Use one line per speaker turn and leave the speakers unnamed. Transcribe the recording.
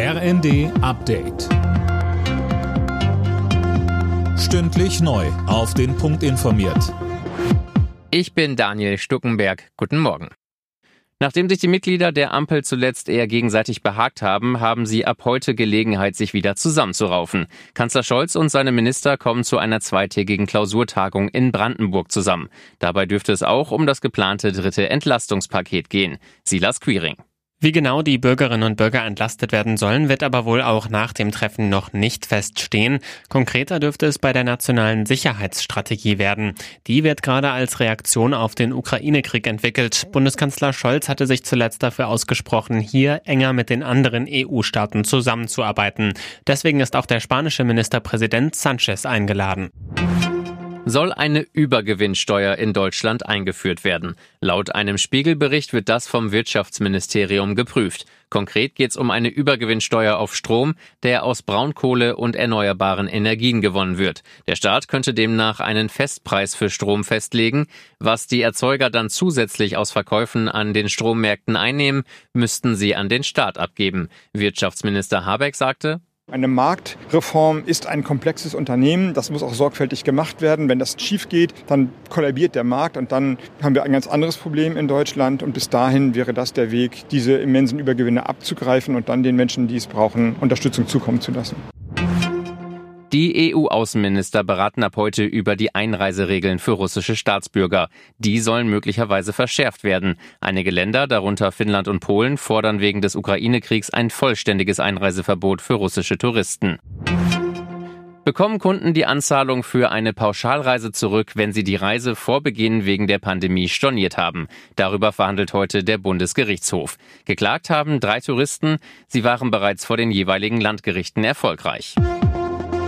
RND Update. Stündlich neu. Auf den Punkt informiert.
Ich bin Daniel Stuckenberg. Guten Morgen. Nachdem sich die Mitglieder der Ampel zuletzt eher gegenseitig behagt haben, haben sie ab heute Gelegenheit, sich wieder zusammenzuraufen. Kanzler Scholz und seine Minister kommen zu einer zweitägigen Klausurtagung in Brandenburg zusammen. Dabei dürfte es auch um das geplante dritte Entlastungspaket gehen. Silas Quiring.
Wie genau die Bürgerinnen und Bürger entlastet werden sollen, wird aber wohl auch nach dem Treffen noch nicht feststehen. Konkreter dürfte es bei der nationalen Sicherheitsstrategie werden. Die wird gerade als Reaktion auf den Ukraine-Krieg entwickelt. Bundeskanzler Scholz hatte sich zuletzt dafür ausgesprochen, hier enger mit den anderen EU-Staaten zusammenzuarbeiten. Deswegen ist auch der spanische Ministerpräsident Sanchez eingeladen
soll eine Übergewinnsteuer in Deutschland eingeführt werden. Laut einem Spiegelbericht wird das vom Wirtschaftsministerium geprüft. Konkret geht es um eine Übergewinnsteuer auf Strom, der aus Braunkohle und erneuerbaren Energien gewonnen wird. Der Staat könnte demnach einen Festpreis für Strom festlegen. Was die Erzeuger dann zusätzlich aus Verkäufen an den Strommärkten einnehmen, müssten sie an den Staat abgeben. Wirtschaftsminister Habeck sagte,
eine Marktreform ist ein komplexes Unternehmen. Das muss auch sorgfältig gemacht werden. Wenn das schief geht, dann kollabiert der Markt und dann haben wir ein ganz anderes Problem in Deutschland. Und bis dahin wäre das der Weg, diese immensen Übergewinne abzugreifen und dann den Menschen, die es brauchen, Unterstützung zukommen zu lassen.
Die EU-Außenminister beraten ab heute über die Einreiseregeln für russische Staatsbürger. Die sollen möglicherweise verschärft werden. Einige Länder, darunter Finnland und Polen, fordern wegen des Ukraine-Kriegs ein vollständiges Einreiseverbot für russische Touristen. Bekommen Kunden die Anzahlung für eine Pauschalreise zurück, wenn sie die Reise vor Beginn wegen der Pandemie storniert haben? Darüber verhandelt heute der Bundesgerichtshof. Geklagt haben drei Touristen. Sie waren bereits vor den jeweiligen Landgerichten erfolgreich.